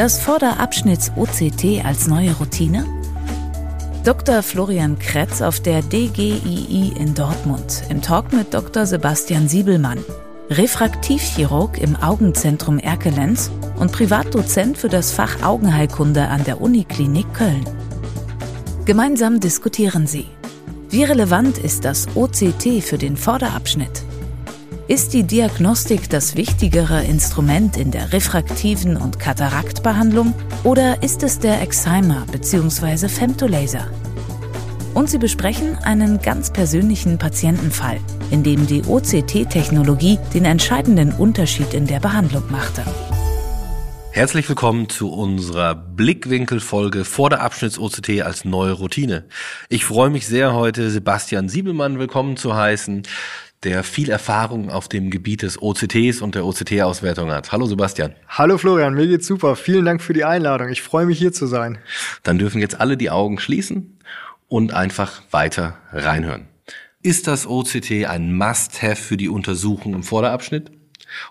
Das Vorderabschnitts OCT als neue Routine? Dr. Florian Kretz auf der DGII in Dortmund im Talk mit Dr. Sebastian Siebelmann, Refraktivchirurg im Augenzentrum Erkelenz und Privatdozent für das Fach Augenheilkunde an der Uniklinik Köln. Gemeinsam diskutieren sie. Wie relevant ist das OCT für den Vorderabschnitt? Ist die Diagnostik das wichtigere Instrument in der refraktiven und Kataraktbehandlung oder ist es der Excimer bzw. Femtolaser? Und sie besprechen einen ganz persönlichen Patientenfall, in dem die OCT-Technologie den entscheidenden Unterschied in der Behandlung machte. Herzlich willkommen zu unserer Blickwinkelfolge vor der Abschnitts-OCT als neue Routine. Ich freue mich sehr, heute Sebastian Siebelmann willkommen zu heißen der viel Erfahrung auf dem Gebiet des OCTs und der OCT-Auswertung hat. Hallo Sebastian. Hallo Florian, mir geht's super. Vielen Dank für die Einladung. Ich freue mich hier zu sein. Dann dürfen jetzt alle die Augen schließen und einfach weiter reinhören. Ist das OCT ein Must-Have für die Untersuchung im Vorderabschnitt?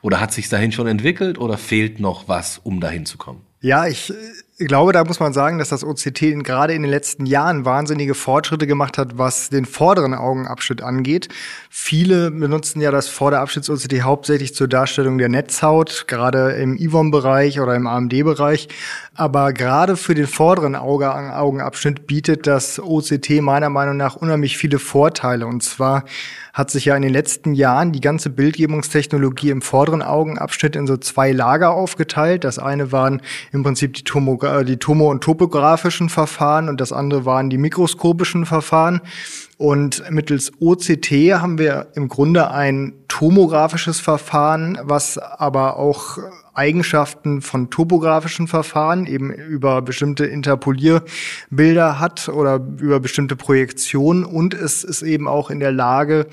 Oder hat sich dahin schon entwickelt oder fehlt noch was, um dahin zu kommen? Ja, ich ich glaube, da muss man sagen, dass das OCT gerade in den letzten Jahren wahnsinnige Fortschritte gemacht hat, was den vorderen Augenabschnitt angeht. Viele benutzen ja das Vorderabschnitts-OCT hauptsächlich zur Darstellung der Netzhaut, gerade im IVOM-Bereich oder im AMD-Bereich. Aber gerade für den vorderen Auge Augenabschnitt bietet das OCT meiner Meinung nach unheimlich viele Vorteile. Und zwar hat sich ja in den letzten Jahren die ganze Bildgebungstechnologie im vorderen Augenabschnitt in so zwei Lager aufgeteilt. Das eine waren im Prinzip die Tomographie die tomo- und topografischen Verfahren und das andere waren die mikroskopischen Verfahren. Und mittels OCT haben wir im Grunde ein tomografisches Verfahren, was aber auch Eigenschaften von topografischen Verfahren eben über bestimmte Interpolierbilder hat oder über bestimmte Projektionen und es ist eben auch in der Lage,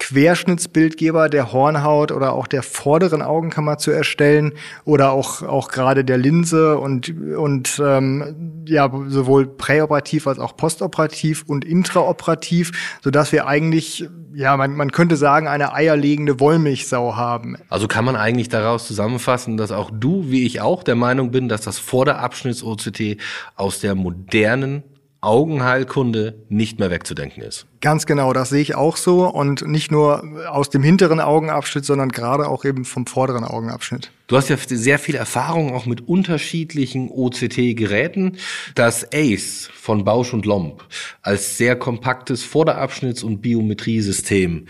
Querschnittsbildgeber der Hornhaut oder auch der vorderen Augenkammer zu erstellen oder auch auch gerade der Linse und und ähm, ja sowohl präoperativ als auch postoperativ und intraoperativ, so dass wir eigentlich ja man man könnte sagen eine eierlegende Wollmilchsau haben. Also kann man eigentlich daraus zusammenfassen, dass auch du wie ich auch der Meinung bin, dass das Vorderabschnitts OCT aus der modernen Augenheilkunde nicht mehr wegzudenken ist. Ganz genau, das sehe ich auch so und nicht nur aus dem hinteren Augenabschnitt, sondern gerade auch eben vom vorderen Augenabschnitt. Du hast ja sehr viel Erfahrung auch mit unterschiedlichen OCT-Geräten. Das ACE von Bausch und Lomb als sehr kompaktes Vorderabschnitts- und Biometriesystem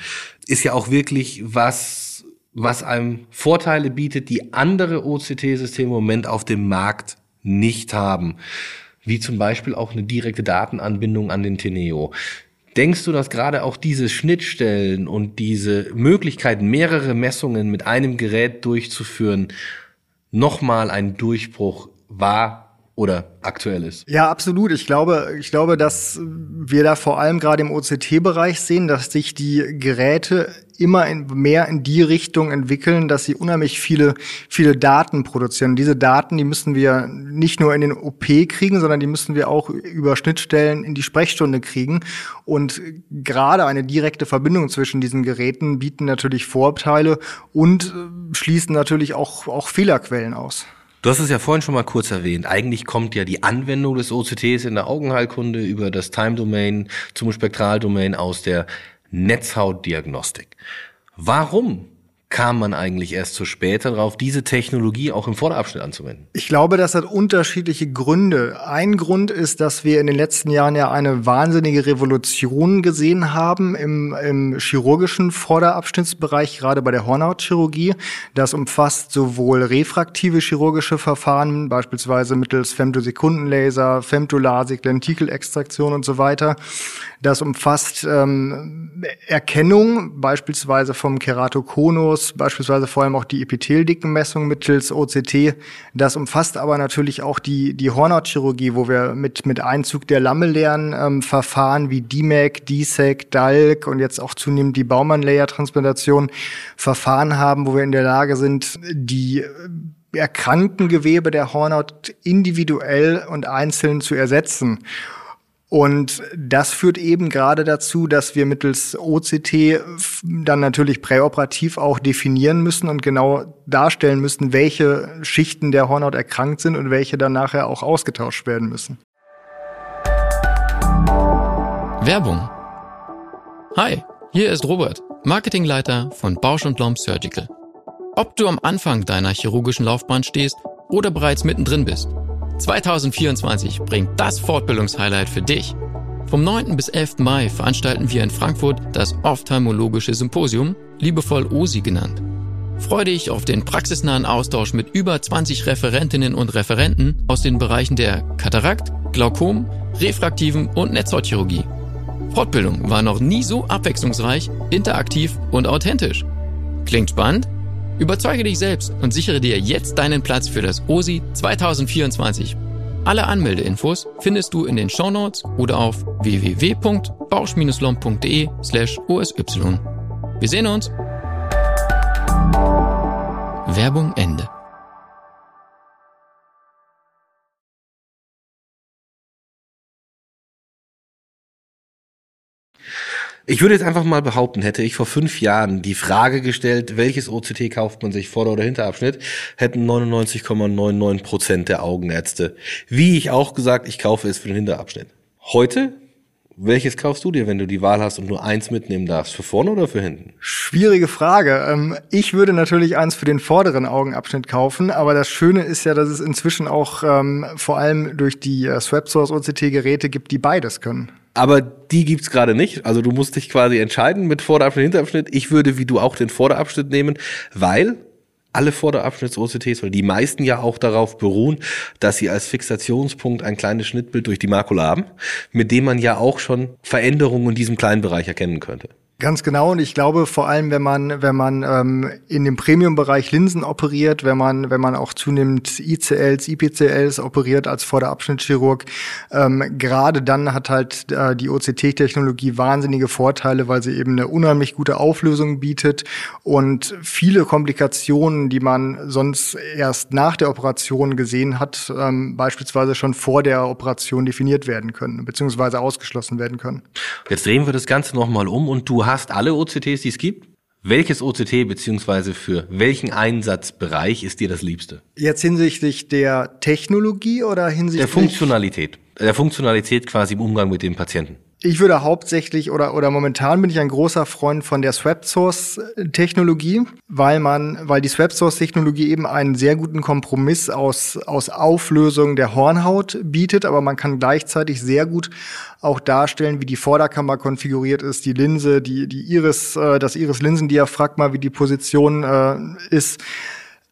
ist ja auch wirklich was, was einem Vorteile bietet, die andere OCT-Systeme im Moment auf dem Markt nicht haben wie zum Beispiel auch eine direkte Datenanbindung an den Teneo. Denkst du, dass gerade auch diese Schnittstellen und diese Möglichkeit, mehrere Messungen mit einem Gerät durchzuführen, nochmal ein Durchbruch war oder aktuell ist. Ja, absolut. Ich glaube, ich glaube, dass wir da vor allem gerade im OCT-Bereich sehen, dass sich die Geräte immer in, mehr in die Richtung entwickeln, dass sie unheimlich viele, viele Daten produzieren. Diese Daten, die müssen wir nicht nur in den OP kriegen, sondern die müssen wir auch über Schnittstellen in die Sprechstunde kriegen. Und gerade eine direkte Verbindung zwischen diesen Geräten bieten natürlich Vorteile und äh, schließen natürlich auch, auch Fehlerquellen aus. Du hast es ja vorhin schon mal kurz erwähnt. Eigentlich kommt ja die Anwendung des OCTs in der Augenheilkunde über das Time Domain zum Spektraldomain aus der Netzhautdiagnostik. Warum kam man eigentlich erst zu spät darauf, diese Technologie auch im Vorderabschnitt anzuwenden? Ich glaube, das hat unterschiedliche Gründe. Ein Grund ist, dass wir in den letzten Jahren ja eine wahnsinnige Revolution gesehen haben im, im chirurgischen Vorderabschnittsbereich, gerade bei der Hornhautchirurgie. Das umfasst sowohl refraktive chirurgische Verfahren, beispielsweise mittels Femtosekundenlaser, Femtolasik, Lentikelextraktion und so weiter. Das umfasst ähm, Erkennung, beispielsweise vom Keratokonus, Plus, beispielsweise vor allem auch die Epitheldickenmessung mittels OCT. Das umfasst aber natürlich auch die, die Hornhautchirurgie, wo wir mit, mit Einzug der lamellären ähm, wie DMAC, DSEC, DALK und jetzt auch zunehmend die Baumann-Layer-Transplantation Verfahren haben, wo wir in der Lage sind, die erkrankten Gewebe der Hornhaut individuell und einzeln zu ersetzen. Und das führt eben gerade dazu, dass wir mittels OCT dann natürlich präoperativ auch definieren müssen und genau darstellen müssen, welche Schichten der Hornhaut erkrankt sind und welche dann nachher auch ausgetauscht werden müssen. Werbung. Hi, hier ist Robert, Marketingleiter von Bausch und Lomb Surgical. Ob du am Anfang deiner chirurgischen Laufbahn stehst oder bereits mittendrin bist. 2024 bringt das Fortbildungshighlight für dich. Vom 9. bis 11. Mai veranstalten wir in Frankfurt das Ophthalmologische Symposium, liebevoll OSI genannt. Freue dich auf den praxisnahen Austausch mit über 20 Referentinnen und Referenten aus den Bereichen der Katarakt, Glaukom, refraktiven und Netzhautchirurgie. Fortbildung war noch nie so abwechslungsreich, interaktiv und authentisch. Klingt spannend? Überzeuge dich selbst und sichere dir jetzt deinen Platz für das OSI 2024. Alle Anmeldeinfos findest du in den Shownotes oder auf www.bausch-lomb.de slash osy. Wir sehen uns! Werbung Ende. Ich würde jetzt einfach mal behaupten, hätte ich vor fünf Jahren die Frage gestellt, welches OCT kauft man sich, Vorder- oder Hinterabschnitt, hätten 99,99 Prozent der Augenärzte, wie ich auch gesagt, ich kaufe es für den Hinterabschnitt. Heute welches kaufst du dir, wenn du die Wahl hast und nur eins mitnehmen darfst? Für vorne oder für hinten? Schwierige Frage. Ähm, ich würde natürlich eins für den vorderen Augenabschnitt kaufen, aber das Schöne ist ja, dass es inzwischen auch ähm, vor allem durch die äh, SwapSource OCT-Geräte gibt, die beides können. Aber die gibt's gerade nicht. Also du musst dich quasi entscheiden mit Vorderabschnitt, Hinterabschnitt. Ich würde wie du auch den Vorderabschnitt nehmen, weil alle Vorderabschnitts-OCTs, weil die meisten ja auch darauf beruhen, dass sie als Fixationspunkt ein kleines Schnittbild durch die Makula haben, mit dem man ja auch schon Veränderungen in diesem kleinen Bereich erkennen könnte. Ganz genau. Und ich glaube, vor allem, wenn man, wenn man ähm, in dem Premium-Bereich Linsen operiert, wenn man, wenn man auch zunehmend ICLs, IPCLs operiert als Vorderabschnittschirurg, ähm, gerade dann hat halt äh, die OCT-Technologie wahnsinnige Vorteile, weil sie eben eine unheimlich gute Auflösung bietet und viele Komplikationen, die man sonst erst nach der Operation gesehen hat, ähm, beispielsweise schon vor der Operation definiert werden können, beziehungsweise ausgeschlossen werden können. Jetzt drehen wir das Ganze nochmal um und du hast alle OCTs, die es gibt. Welches OCT beziehungsweise für welchen Einsatzbereich ist dir das Liebste? Jetzt hinsichtlich der Technologie oder hinsichtlich der Funktionalität, der Funktionalität quasi im Umgang mit dem Patienten. Ich würde hauptsächlich oder, oder momentan bin ich ein großer Freund von der Swap Source Technologie, weil man, weil die Swap Source Technologie eben einen sehr guten Kompromiss aus, aus Auflösung der Hornhaut bietet, aber man kann gleichzeitig sehr gut auch darstellen, wie die Vorderkammer konfiguriert ist, die Linse, die, die Iris, äh, das Iris-Linsendiaphragma, wie die Position äh, ist.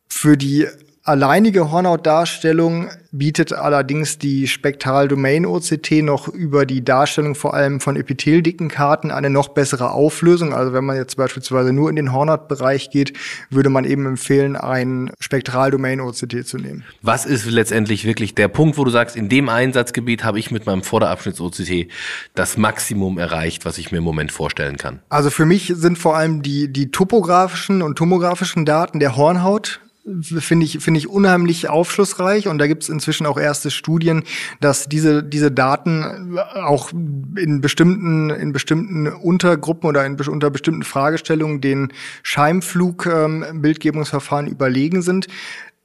Für die alleinige Hornhautdarstellung bietet allerdings die Spektral Domain OCT noch über die Darstellung vor allem von epitheldicken Karten eine noch bessere Auflösung. Also wenn man jetzt beispielsweise nur in den Hornhautbereich geht, würde man eben empfehlen, ein Spektral Domain OCT zu nehmen. Was ist letztendlich wirklich der Punkt, wo du sagst, in dem Einsatzgebiet habe ich mit meinem Vorderabschnitts OCT das Maximum erreicht, was ich mir im Moment vorstellen kann? Also für mich sind vor allem die, die topografischen und tomografischen Daten der Hornhaut finde ich, finde ich unheimlich aufschlussreich und da gibt es inzwischen auch erste Studien, dass diese, diese Daten auch in bestimmten, in bestimmten Untergruppen oder in, unter bestimmten Fragestellungen den Scheimflug-Bildgebungsverfahren ähm, überlegen sind.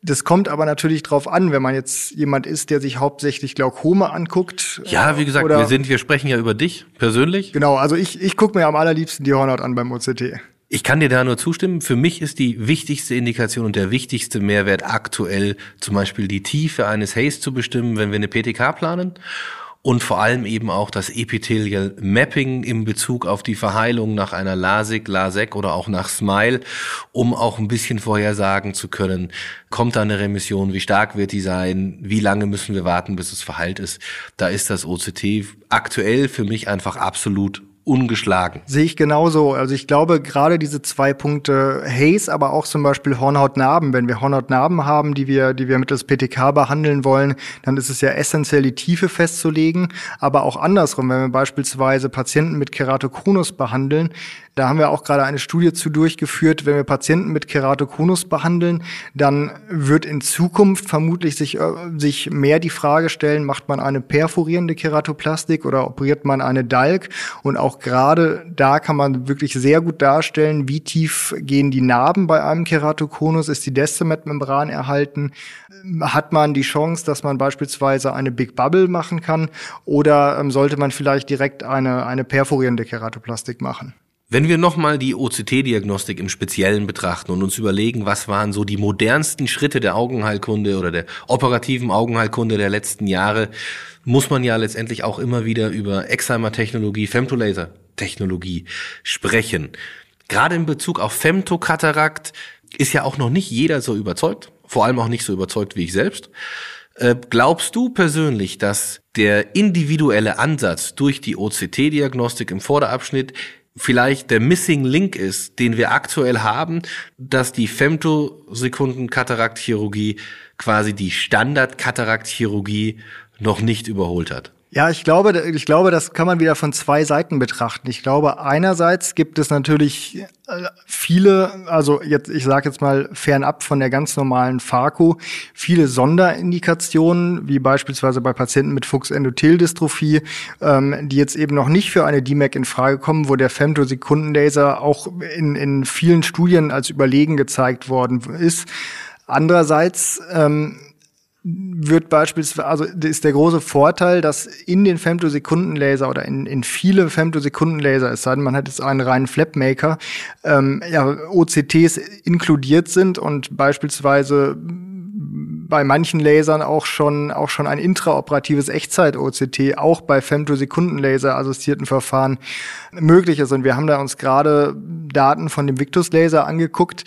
Das kommt aber natürlich drauf an, wenn man jetzt jemand ist, der sich hauptsächlich Glaukome anguckt. Ja, wie gesagt, wir sind, wir sprechen ja über dich persönlich. Genau, also ich, ich gucke mir am allerliebsten die Hornhaut an beim OCT. Ich kann dir da nur zustimmen. Für mich ist die wichtigste Indikation und der wichtigste Mehrwert aktuell zum Beispiel die Tiefe eines Haze zu bestimmen, wenn wir eine PTK planen. Und vor allem eben auch das Epithelial Mapping in Bezug auf die Verheilung nach einer LASIK, LASEK oder auch nach SMILE, um auch ein bisschen vorhersagen zu können, kommt da eine Remission, wie stark wird die sein, wie lange müssen wir warten, bis es verheilt ist. Da ist das OCT aktuell für mich einfach absolut ungeschlagen. Sehe ich genauso. Also ich glaube, gerade diese zwei Punkte Haze, aber auch zum Beispiel Hornhautnarben. Wenn wir Hornhautnarben haben, die wir, die wir mittels PTK behandeln wollen, dann ist es ja essentiell, die Tiefe festzulegen. Aber auch andersrum, wenn wir beispielsweise Patienten mit Keratokonus behandeln, da haben wir auch gerade eine Studie zu durchgeführt. Wenn wir Patienten mit Keratokonus behandeln, dann wird in Zukunft vermutlich sich, äh, sich mehr die Frage stellen, macht man eine perforierende Keratoplastik oder operiert man eine Dalk? Und auch gerade da kann man wirklich sehr gut darstellen, wie tief gehen die Narben bei einem Keratokonus, ist die Descemet-Membran erhalten, hat man die Chance, dass man beispielsweise eine Big Bubble machen kann oder ähm, sollte man vielleicht direkt eine, eine perforierende Keratoplastik machen? Wenn wir nochmal die OCT-Diagnostik im Speziellen betrachten und uns überlegen, was waren so die modernsten Schritte der Augenheilkunde oder der operativen Augenheilkunde der letzten Jahre, muss man ja letztendlich auch immer wieder über Excimer-Technologie, Femtolaser-Technologie sprechen. Gerade in Bezug auf Femtokatarakt ist ja auch noch nicht jeder so überzeugt, vor allem auch nicht so überzeugt wie ich selbst. Äh, glaubst du persönlich, dass der individuelle Ansatz durch die OCT-Diagnostik im Vorderabschnitt vielleicht der Missing Link ist, den wir aktuell haben, dass die Femtosekunden-Kataraktchirurgie quasi die Standard-Kataraktchirurgie noch nicht überholt hat. Ja, ich glaube, ich glaube, das kann man wieder von zwei Seiten betrachten. Ich glaube, einerseits gibt es natürlich äh, viele, also jetzt, ich sage jetzt mal fernab von der ganz normalen Pharko, viele Sonderindikationen, wie beispielsweise bei Patienten mit Fuchsendotheldystrophie, ähm, die jetzt eben noch nicht für eine DMAC in Frage kommen, wo der Femtosekundenlaser auch in, in vielen Studien als überlegen gezeigt worden ist. Andererseits ähm, wird beispielsweise, also ist der große Vorteil, dass in den Femtosekundenlaser oder in, in viele Femtosekundenlaser, es sei denn, man hat jetzt einen reinen Flapmaker, ähm, ja, OCTs inkludiert sind und beispielsweise bei manchen Lasern auch schon, auch schon ein intraoperatives Echtzeit-OCT, auch bei Femtosekundenlaser-assistierten Verfahren möglich ist. Und wir haben da uns gerade Daten von dem Victus-Laser angeguckt,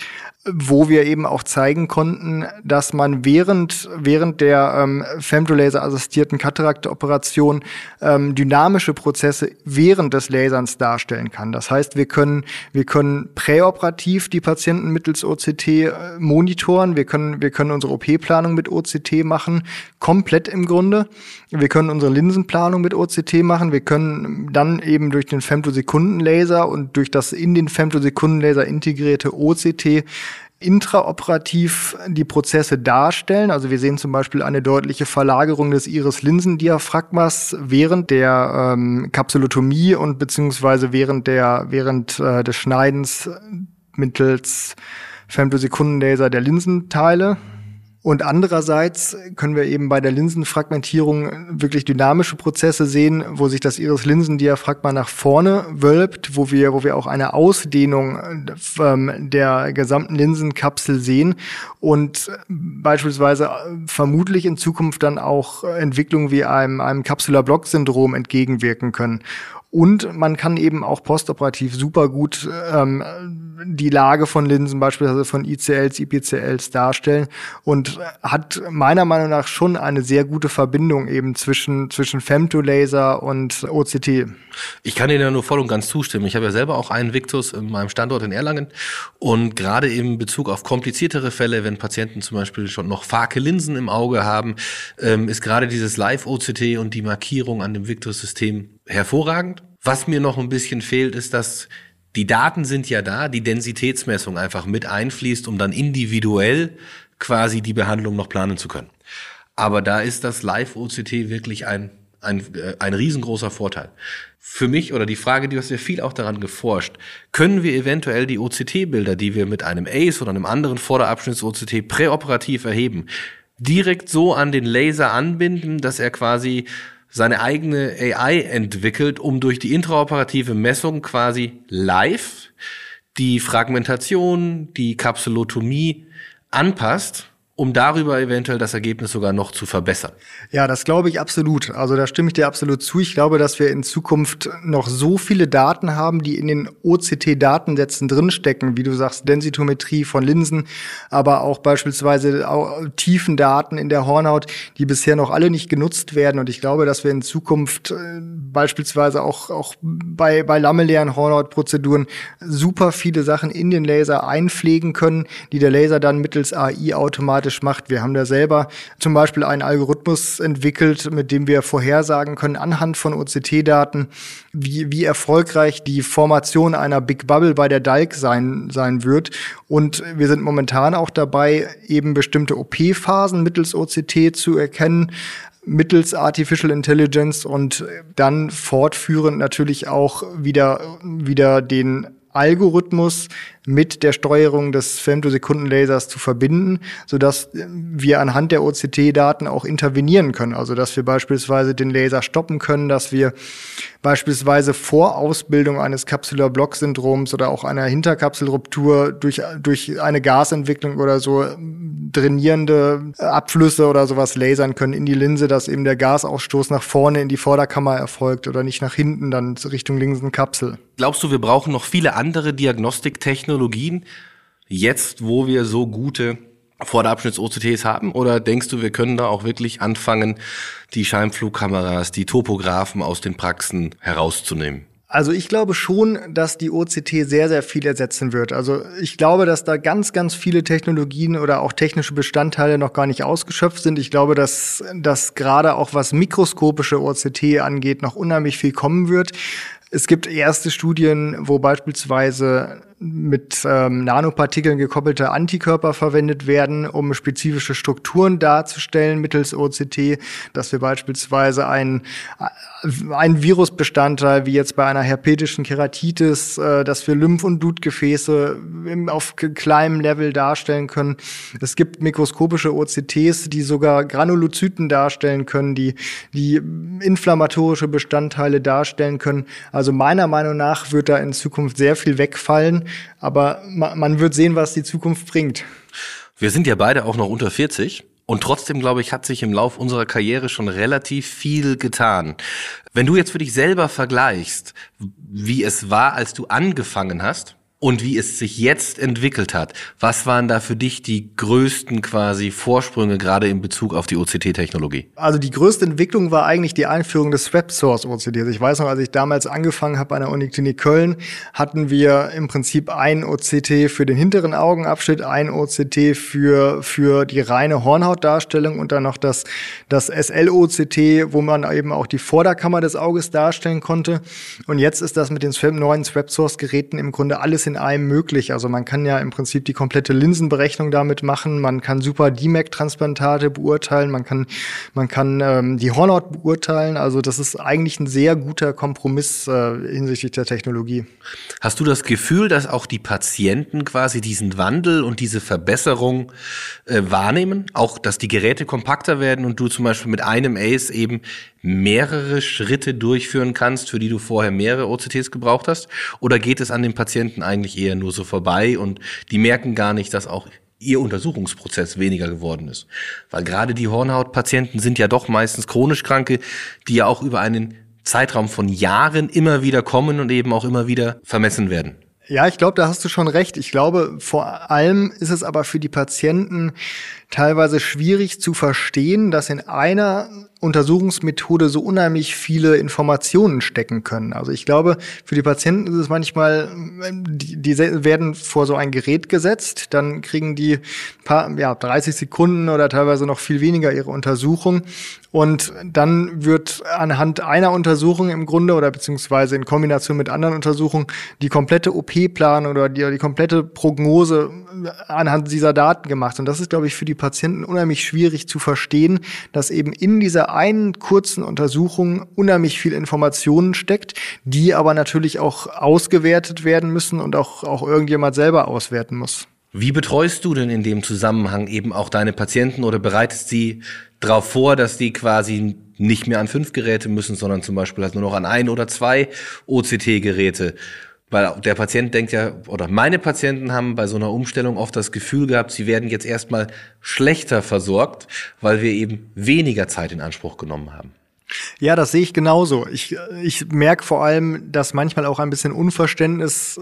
wo wir eben auch zeigen konnten, dass man während, während der ähm, Femtolaser-assistierten Kataraktoperation ähm, dynamische Prozesse während des Laserns darstellen kann. Das heißt, wir können, wir können präoperativ die Patienten mittels OCT äh, monitoren, wir können, wir können unsere OP-Planung mit OCT machen, komplett im Grunde. Wir können unsere Linsenplanung mit OCT machen, wir können dann eben durch den Femtosekundenlaser und durch das in den Femtosekundenlaser integrierte OCT intraoperativ die Prozesse darstellen. Also wir sehen zum Beispiel eine deutliche Verlagerung des Iris-Linsendiaphragmas während der ähm, Kapsulotomie und beziehungsweise während der während äh, des Schneidens mittels Femtosekundenlaser der Linsenteile. Und andererseits können wir eben bei der Linsenfragmentierung wirklich dynamische Prozesse sehen, wo sich das Iris-Linsendiaphragma nach vorne wölbt, wo wir, wo wir auch eine Ausdehnung ähm, der gesamten Linsenkapsel sehen und beispielsweise vermutlich in Zukunft dann auch Entwicklungen wie einem, einem Capsular-Block-Syndrom entgegenwirken können. Und man kann eben auch postoperativ super gut ähm, die Lage von Linsen, beispielsweise von ICLs, IPCLs darstellen und hat meiner Meinung nach schon eine sehr gute Verbindung eben zwischen, zwischen Femtolaser und OCT. Ich kann Ihnen ja nur voll und ganz zustimmen. Ich habe ja selber auch einen Victus in meinem Standort in Erlangen und gerade in Bezug auf kompliziertere Fälle, wenn Patienten zum Beispiel schon noch farke Linsen im Auge haben, ähm, ist gerade dieses Live-OCT und die Markierung an dem Victus-System hervorragend. Was mir noch ein bisschen fehlt, ist, dass die Daten sind ja da, die Densitätsmessung einfach mit einfließt, um dann individuell quasi die Behandlung noch planen zu können. Aber da ist das Live-OCT wirklich ein, ein, äh, ein riesengroßer Vorteil. Für mich oder die Frage, die hast ja viel auch daran geforscht, können wir eventuell die OCT-Bilder, die wir mit einem ACE oder einem anderen Vorderabschnitts-OCT präoperativ erheben, direkt so an den Laser anbinden, dass er quasi seine eigene AI entwickelt, um durch die intraoperative Messung quasi live die Fragmentation, die Kapsulotomie anpasst um darüber eventuell das Ergebnis sogar noch zu verbessern. Ja, das glaube ich absolut. Also da stimme ich dir absolut zu. Ich glaube, dass wir in Zukunft noch so viele Daten haben, die in den OCT-Datensätzen drinstecken, wie du sagst, Densitometrie von Linsen, aber auch beispielsweise auch Tiefendaten in der Hornhaut, die bisher noch alle nicht genutzt werden. Und ich glaube, dass wir in Zukunft äh, beispielsweise auch, auch bei, bei lamellären Hornhautprozeduren super viele Sachen in den Laser einpflegen können, die der Laser dann mittels AI automatisch automatisch macht. Wir haben da selber zum Beispiel einen Algorithmus entwickelt, mit dem wir vorhersagen können anhand von OCT-Daten, wie, wie erfolgreich die Formation einer Big Bubble bei der DALK sein, sein wird. Und wir sind momentan auch dabei, eben bestimmte OP-Phasen mittels OCT zu erkennen mittels Artificial Intelligence und dann fortführend natürlich auch wieder, wieder den Algorithmus mit der Steuerung des Femtosekundenlasers zu verbinden, sodass wir anhand der OCT-Daten auch intervenieren können. Also dass wir beispielsweise den Laser stoppen können, dass wir beispielsweise vor Ausbildung eines Capsular-Block-Syndroms oder auch einer Hinterkapselruptur durch, durch eine Gasentwicklung oder so drainierende Abflüsse oder sowas lasern können in die Linse, dass eben der Gasausstoß nach vorne in die Vorderkammer erfolgt oder nicht nach hinten dann Richtung Linsenkapsel. Glaubst du, wir brauchen noch viele andere Diagnostiktechnologien jetzt, wo wir so gute Vorderabschnitts-OCTs haben? Oder denkst du, wir können da auch wirklich anfangen, die Scheinflugkameras, die Topographen aus den Praxen herauszunehmen? Also ich glaube schon, dass die OCT sehr, sehr viel ersetzen wird. Also ich glaube, dass da ganz, ganz viele Technologien oder auch technische Bestandteile noch gar nicht ausgeschöpft sind. Ich glaube, dass, dass gerade auch was mikroskopische OCT angeht, noch unheimlich viel kommen wird. Es gibt erste Studien, wo beispielsweise mit ähm, Nanopartikeln gekoppelte Antikörper verwendet werden, um spezifische Strukturen darzustellen mittels OCT, dass wir beispielsweise einen, einen Virusbestandteil, wie jetzt bei einer herpetischen Keratitis, äh, dass wir Lymph- und Blutgefäße auf kleinem Level darstellen können. Es gibt mikroskopische OCTs, die sogar Granulozyten darstellen können, die, die inflammatorische Bestandteile darstellen können. Also meiner Meinung nach wird da in Zukunft sehr viel wegfallen aber man wird sehen, was die Zukunft bringt. Wir sind ja beide auch noch unter 40. Und trotzdem, glaube ich, hat sich im Lauf unserer Karriere schon relativ viel getan. Wenn du jetzt für dich selber vergleichst, wie es war, als du angefangen hast, und wie es sich jetzt entwickelt hat. Was waren da für dich die größten quasi Vorsprünge gerade in Bezug auf die OCT-Technologie? Also die größte Entwicklung war eigentlich die Einführung des Web Source OCT. Also ich weiß noch, als ich damals angefangen habe an der Uniklinik Köln, hatten wir im Prinzip ein OCT für den hinteren Augenabschnitt, ein OCT für, für die reine Hornhautdarstellung und dann noch das, das SL-OCT, wo man eben auch die Vorderkammer des Auges darstellen konnte. Und jetzt ist das mit den neuen Web Source Geräten im Grunde alles in einem möglich. Also man kann ja im Prinzip die komplette Linsenberechnung damit machen. Man kann super DMAC-Transplantate beurteilen. Man kann, man kann ähm, die Hornhaut beurteilen. Also das ist eigentlich ein sehr guter Kompromiss äh, hinsichtlich der Technologie. Hast du das Gefühl, dass auch die Patienten quasi diesen Wandel und diese Verbesserung äh, wahrnehmen? Auch, dass die Geräte kompakter werden und du zum Beispiel mit einem Ace eben mehrere Schritte durchführen kannst, für die du vorher mehrere OCTs gebraucht hast? Oder geht es an den Patienten eigentlich eher nur so vorbei und die merken gar nicht, dass auch ihr Untersuchungsprozess weniger geworden ist? Weil gerade die Hornhautpatienten sind ja doch meistens chronisch Kranke, die ja auch über einen Zeitraum von Jahren immer wieder kommen und eben auch immer wieder vermessen werden. Ja, ich glaube, da hast du schon recht. Ich glaube, vor allem ist es aber für die Patienten teilweise schwierig zu verstehen, dass in einer Untersuchungsmethode so unheimlich viele Informationen stecken können. Also ich glaube, für die Patienten ist es manchmal, die, die werden vor so ein Gerät gesetzt, dann kriegen die paar, ja, 30 Sekunden oder teilweise noch viel weniger ihre Untersuchung und dann wird anhand einer Untersuchung im Grunde oder beziehungsweise in Kombination mit anderen Untersuchungen die komplette OP-Plan oder die, die komplette Prognose anhand dieser Daten gemacht. Und das ist, glaube ich, für die Patienten unheimlich schwierig zu verstehen, dass eben in dieser einen kurzen Untersuchung unheimlich viel Informationen steckt, die aber natürlich auch ausgewertet werden müssen und auch, auch irgendjemand selber auswerten muss. Wie betreust du denn in dem Zusammenhang eben auch deine Patienten oder bereitest sie darauf vor, dass die quasi nicht mehr an fünf Geräte müssen, sondern zum Beispiel halt nur noch an ein oder zwei OCT-Geräte? Weil der Patient denkt ja, oder meine Patienten haben bei so einer Umstellung oft das Gefühl gehabt, sie werden jetzt erstmal schlechter versorgt, weil wir eben weniger Zeit in Anspruch genommen haben. Ja, das sehe ich genauso. Ich, ich merke vor allem, dass manchmal auch ein bisschen Unverständnis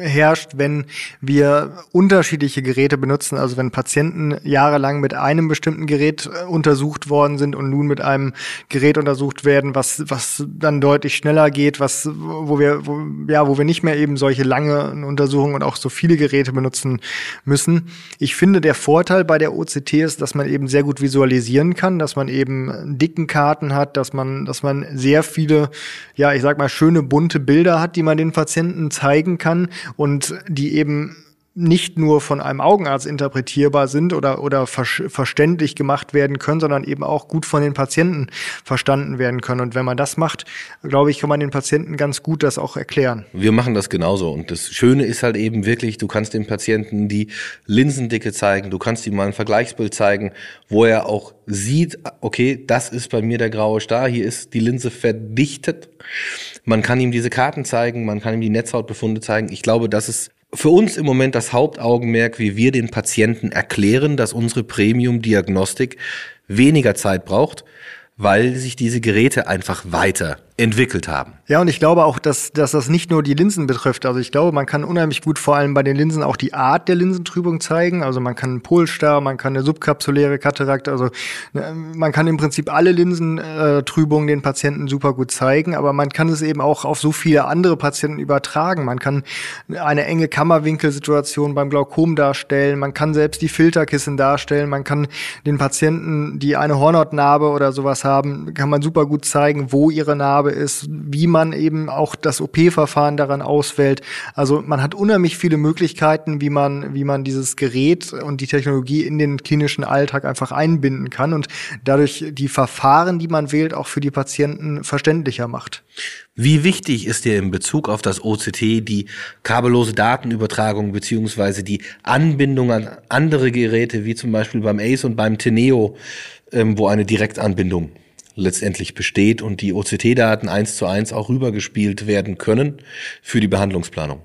herrscht, wenn wir unterschiedliche Geräte benutzen. Also wenn Patienten jahrelang mit einem bestimmten Gerät äh, untersucht worden sind und nun mit einem Gerät untersucht werden, was, was dann deutlich schneller geht, was, wo wir, wo, ja, wo wir nicht mehr eben solche lange Untersuchungen und auch so viele Geräte benutzen müssen. Ich finde, der Vorteil bei der OCT ist, dass man eben sehr gut visualisieren kann, dass man eben dicken Karten hat, dass man, dass man sehr viele, ja, ich sag mal, schöne bunte Bilder hat, die man den Patienten zeigen kann und die eben nicht nur von einem Augenarzt interpretierbar sind oder, oder ver verständlich gemacht werden können, sondern eben auch gut von den Patienten verstanden werden können. Und wenn man das macht, glaube ich, kann man den Patienten ganz gut das auch erklären. Wir machen das genauso. Und das Schöne ist halt eben wirklich, du kannst dem Patienten die Linsendicke zeigen, du kannst ihm mal ein Vergleichsbild zeigen, wo er auch sieht, okay, das ist bei mir der graue Star, hier ist die Linse verdichtet. Man kann ihm diese Karten zeigen, man kann ihm die Netzhautbefunde zeigen. Ich glaube, das ist für uns im Moment das Hauptaugenmerk, wie wir den Patienten erklären, dass unsere Premium-Diagnostik weniger Zeit braucht, weil sich diese Geräte einfach weiter entwickelt haben. Ja, und ich glaube auch, dass, dass das nicht nur die Linsen betrifft. Also ich glaube, man kann unheimlich gut vor allem bei den Linsen auch die Art der Linsentrübung zeigen. Also man kann einen Polstar, man kann eine subkapsuläre Katarakt, also ne, man kann im Prinzip alle Linsentrübungen den Patienten super gut zeigen, aber man kann es eben auch auf so viele andere Patienten übertragen. Man kann eine enge Kammerwinkelsituation beim Glaukom darstellen, man kann selbst die Filterkissen darstellen, man kann den Patienten, die eine Hornhautnarbe oder sowas haben, kann man super gut zeigen, wo ihre Narbe Aufgabe ist, wie man eben auch das OP-Verfahren daran auswählt. Also man hat unheimlich viele Möglichkeiten, wie man, wie man dieses Gerät und die Technologie in den klinischen Alltag einfach einbinden kann und dadurch die Verfahren, die man wählt, auch für die Patienten verständlicher macht. Wie wichtig ist dir in Bezug auf das OCT die kabellose Datenübertragung beziehungsweise die Anbindung an andere Geräte, wie zum Beispiel beim ACE und beim Teneo, ähm, wo eine Direktanbindung letztendlich besteht und die OCT-Daten eins zu eins auch rübergespielt werden können für die Behandlungsplanung.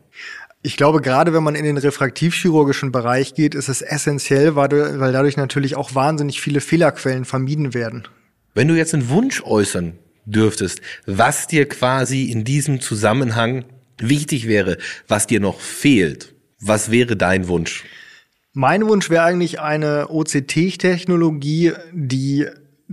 Ich glaube, gerade wenn man in den refraktivchirurgischen Bereich geht, ist es essentiell, weil dadurch natürlich auch wahnsinnig viele Fehlerquellen vermieden werden. Wenn du jetzt einen Wunsch äußern dürftest, was dir quasi in diesem Zusammenhang wichtig wäre, was dir noch fehlt, was wäre dein Wunsch? Mein Wunsch wäre eigentlich eine OCT-Technologie, die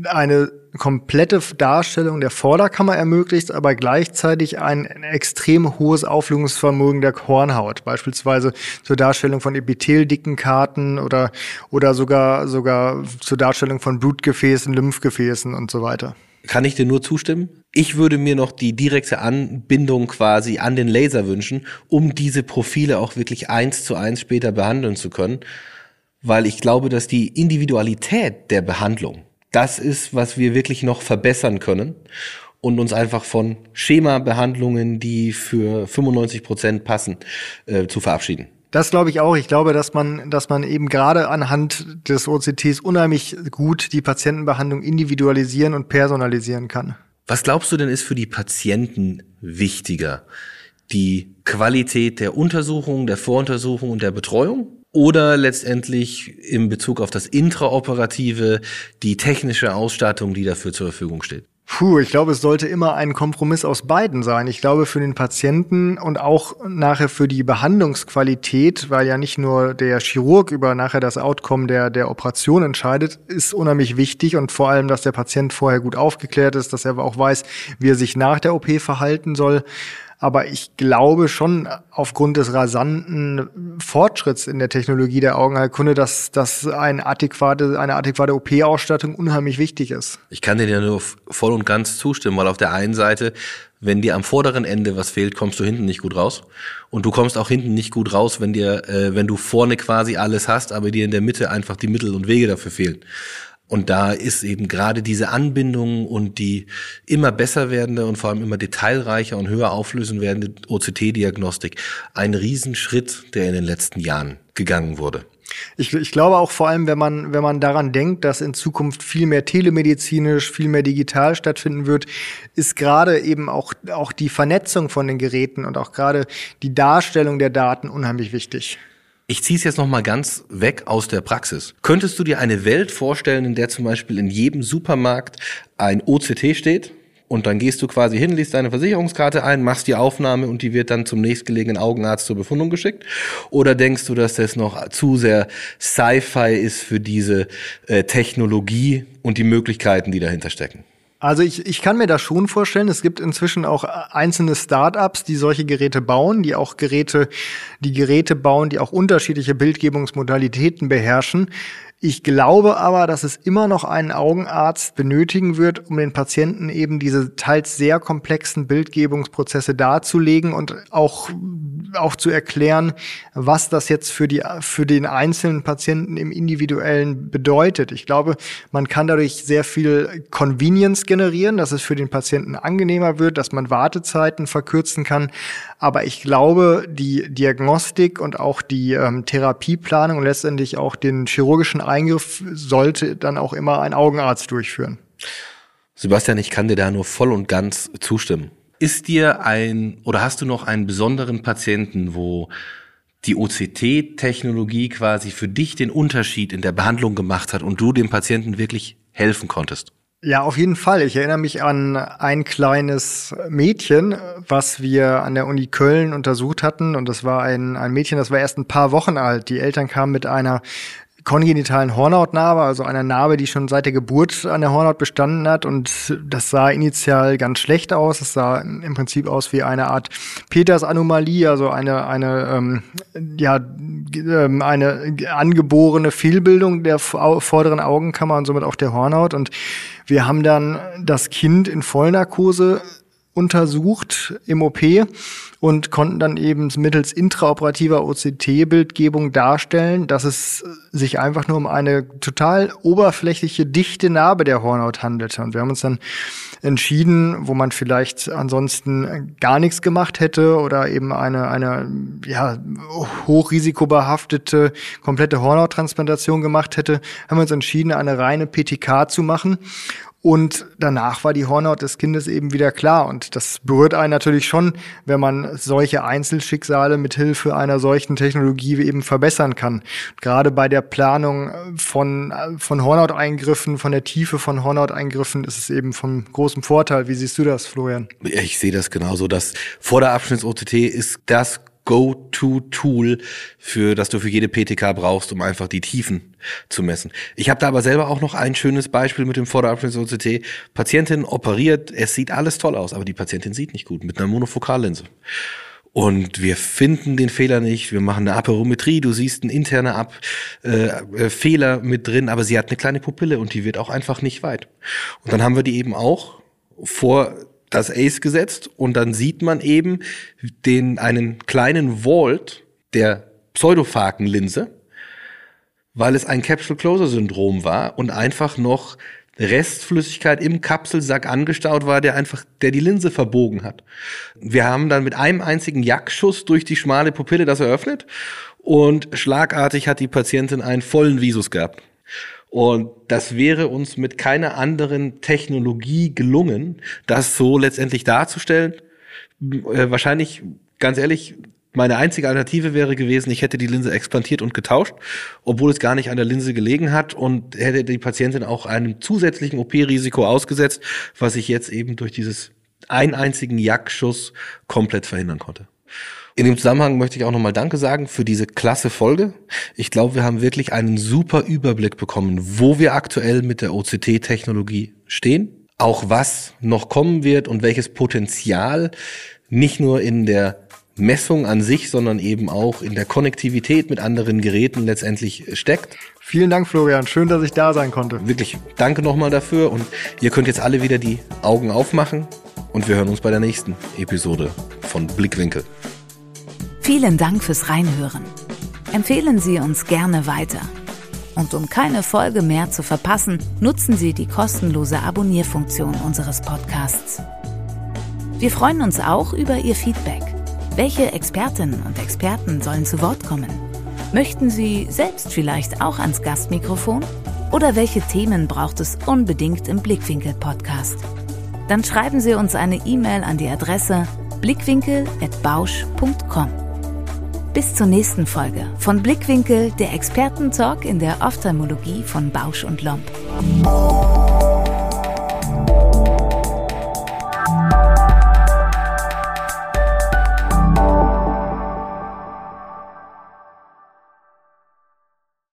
eine komplette Darstellung der Vorderkammer ermöglicht, aber gleichzeitig ein extrem hohes Auflösungsvermögen der Hornhaut, beispielsweise zur Darstellung von epitheldicken oder, oder sogar, sogar zur Darstellung von Blutgefäßen, Lymphgefäßen und so weiter. Kann ich dir nur zustimmen? Ich würde mir noch die direkte Anbindung quasi an den Laser wünschen, um diese Profile auch wirklich eins zu eins später behandeln zu können, weil ich glaube, dass die Individualität der Behandlung das ist, was wir wirklich noch verbessern können und uns einfach von Schema-Behandlungen, die für 95 Prozent passen, äh, zu verabschieden. Das glaube ich auch. Ich glaube, dass man, dass man eben gerade anhand des OCTs unheimlich gut die Patientenbehandlung individualisieren und personalisieren kann. Was glaubst du denn ist für die Patienten wichtiger? Die Qualität der Untersuchung, der Voruntersuchung und der Betreuung? Oder letztendlich in Bezug auf das Intraoperative die technische Ausstattung, die dafür zur Verfügung steht? Puh, ich glaube, es sollte immer ein Kompromiss aus beiden sein. Ich glaube, für den Patienten und auch nachher für die Behandlungsqualität, weil ja nicht nur der Chirurg über nachher das Outcome der, der Operation entscheidet, ist unheimlich wichtig und vor allem, dass der Patient vorher gut aufgeklärt ist, dass er auch weiß, wie er sich nach der OP verhalten soll. Aber ich glaube schon aufgrund des rasanten Fortschritts in der Technologie der Augenheilkunde, dass, dass eine adäquate, eine adäquate OP-Ausstattung unheimlich wichtig ist. Ich kann dir ja nur voll und ganz zustimmen, weil auf der einen Seite wenn dir am vorderen Ende was fehlt, kommst du hinten nicht gut raus. Und du kommst auch hinten nicht gut raus, wenn dir, äh, wenn du vorne quasi alles hast, aber dir in der Mitte einfach die Mittel und Wege dafür fehlen. Und da ist eben gerade diese Anbindung und die immer besser werdende und vor allem immer detailreicher und höher auflösen werdende OCT-Diagnostik ein Riesenschritt, der in den letzten Jahren gegangen wurde. Ich, ich glaube auch vor allem, wenn man, wenn man daran denkt, dass in Zukunft viel mehr telemedizinisch, viel mehr digital stattfinden wird, ist gerade eben auch, auch die Vernetzung von den Geräten und auch gerade die Darstellung der Daten unheimlich wichtig. Ich ziehe es jetzt noch mal ganz weg aus der Praxis. Könntest du dir eine Welt vorstellen, in der zum Beispiel in jedem Supermarkt ein OCT steht? Und dann gehst du quasi hin, liest deine Versicherungskarte ein, machst die Aufnahme und die wird dann zum nächstgelegenen Augenarzt zur Befundung geschickt? Oder denkst du, dass das noch zu sehr Sci-Fi ist für diese äh, Technologie und die Möglichkeiten, die dahinter stecken? Also ich, ich kann mir das schon vorstellen. Es gibt inzwischen auch einzelne Startups, die solche Geräte bauen, die auch Geräte, die Geräte bauen, die auch unterschiedliche Bildgebungsmodalitäten beherrschen. Ich glaube aber, dass es immer noch einen Augenarzt benötigen wird, um den Patienten eben diese teils sehr komplexen Bildgebungsprozesse darzulegen und auch, auch zu erklären, was das jetzt für, die, für den einzelnen Patienten im Individuellen bedeutet. Ich glaube, man kann dadurch sehr viel Convenience generieren, dass es für den Patienten angenehmer wird, dass man Wartezeiten verkürzen kann. Aber ich glaube, die Diagnostik und auch die ähm, Therapieplanung und letztendlich auch den chirurgischen Eingriff sollte dann auch immer ein Augenarzt durchführen. Sebastian, ich kann dir da nur voll und ganz zustimmen. Ist dir ein oder hast du noch einen besonderen Patienten, wo die OCT-Technologie quasi für dich den Unterschied in der Behandlung gemacht hat und du dem Patienten wirklich helfen konntest? Ja, auf jeden Fall. Ich erinnere mich an ein kleines Mädchen, was wir an der Uni Köln untersucht hatten. Und das war ein, ein Mädchen, das war erst ein paar Wochen alt. Die Eltern kamen mit einer kongenitalen Hornhautnarbe, also einer Narbe, die schon seit der Geburt an der Hornhaut bestanden hat. Und das sah initial ganz schlecht aus. Es sah im Prinzip aus wie eine Art Peters-Anomalie, also eine, eine, ähm, ja, ähm, eine angeborene Fehlbildung der vorderen Augenkammer und somit auch der Hornhaut. Und wir haben dann das Kind in Vollnarkose untersucht im OP und konnten dann eben mittels intraoperativer OCT-Bildgebung darstellen, dass es sich einfach nur um eine total oberflächliche, dichte Narbe der Hornhaut handelte. Und wir haben uns dann entschieden, wo man vielleicht ansonsten gar nichts gemacht hätte oder eben eine, eine ja, hochrisikobehaftete komplette Hornhauttransplantation gemacht hätte, haben wir uns entschieden, eine reine PTK zu machen. Und danach war die Hornhaut des Kindes eben wieder klar. Und das berührt einen natürlich schon, wenn man solche Einzelschicksale mit Hilfe einer solchen Technologie eben verbessern kann. Gerade bei der Planung von, von Hornhauteingriffen, von der Tiefe von Hornhauteingriffen ist es eben von großem Vorteil. Wie siehst du das, Florian? Ich sehe das genauso. Das Vorderabschnitts-OTT ist das Go-To-Tool, für das du für jede PTK brauchst, um einfach die Tiefen zu messen. Ich habe da aber selber auch noch ein schönes Beispiel mit dem Vorderabschnitts-OCT. Patientin operiert, es sieht alles toll aus, aber die Patientin sieht nicht gut mit einer Monofokallinse. Und wir finden den Fehler nicht. Wir machen eine Aperometrie. Du siehst einen internen Ab äh, äh, Fehler mit drin, aber sie hat eine kleine Pupille und die wird auch einfach nicht weit. Und dann haben wir die eben auch vor das Ace gesetzt und dann sieht man eben den, einen kleinen Vault der Pseudophakenlinse, weil es ein Capsule-Closer-Syndrom war und einfach noch Restflüssigkeit im Kapselsack angestaut war, der einfach, der die Linse verbogen hat. Wir haben dann mit einem einzigen Jackschuss durch die schmale Pupille das eröffnet und schlagartig hat die Patientin einen vollen Visus gehabt. Und das wäre uns mit keiner anderen Technologie gelungen, das so letztendlich darzustellen. Äh, wahrscheinlich, ganz ehrlich, meine einzige Alternative wäre gewesen, ich hätte die Linse expandiert und getauscht, obwohl es gar nicht an der Linse gelegen hat und hätte die Patientin auch einem zusätzlichen OP-Risiko ausgesetzt, was ich jetzt eben durch dieses einen einzigen Jackschuss komplett verhindern konnte. In dem Zusammenhang möchte ich auch nochmal Danke sagen für diese klasse Folge. Ich glaube, wir haben wirklich einen super Überblick bekommen, wo wir aktuell mit der OCT-Technologie stehen, auch was noch kommen wird und welches Potenzial nicht nur in der Messung an sich, sondern eben auch in der Konnektivität mit anderen Geräten letztendlich steckt. Vielen Dank, Florian. Schön, dass ich da sein konnte. Wirklich, danke nochmal dafür und ihr könnt jetzt alle wieder die Augen aufmachen und wir hören uns bei der nächsten Episode von Blickwinkel. Vielen Dank fürs Reinhören. Empfehlen Sie uns gerne weiter. Und um keine Folge mehr zu verpassen, nutzen Sie die kostenlose Abonnierfunktion unseres Podcasts. Wir freuen uns auch über Ihr Feedback. Welche Expertinnen und Experten sollen zu Wort kommen? Möchten Sie selbst vielleicht auch ans Gastmikrofon? Oder welche Themen braucht es unbedingt im Blickwinkel-Podcast? Dann schreiben Sie uns eine E-Mail an die Adresse blickwinkel.bausch.com. Bis zur nächsten Folge von Blickwinkel, der Expertentalk in der Ophthalmologie von Bausch und Lomb.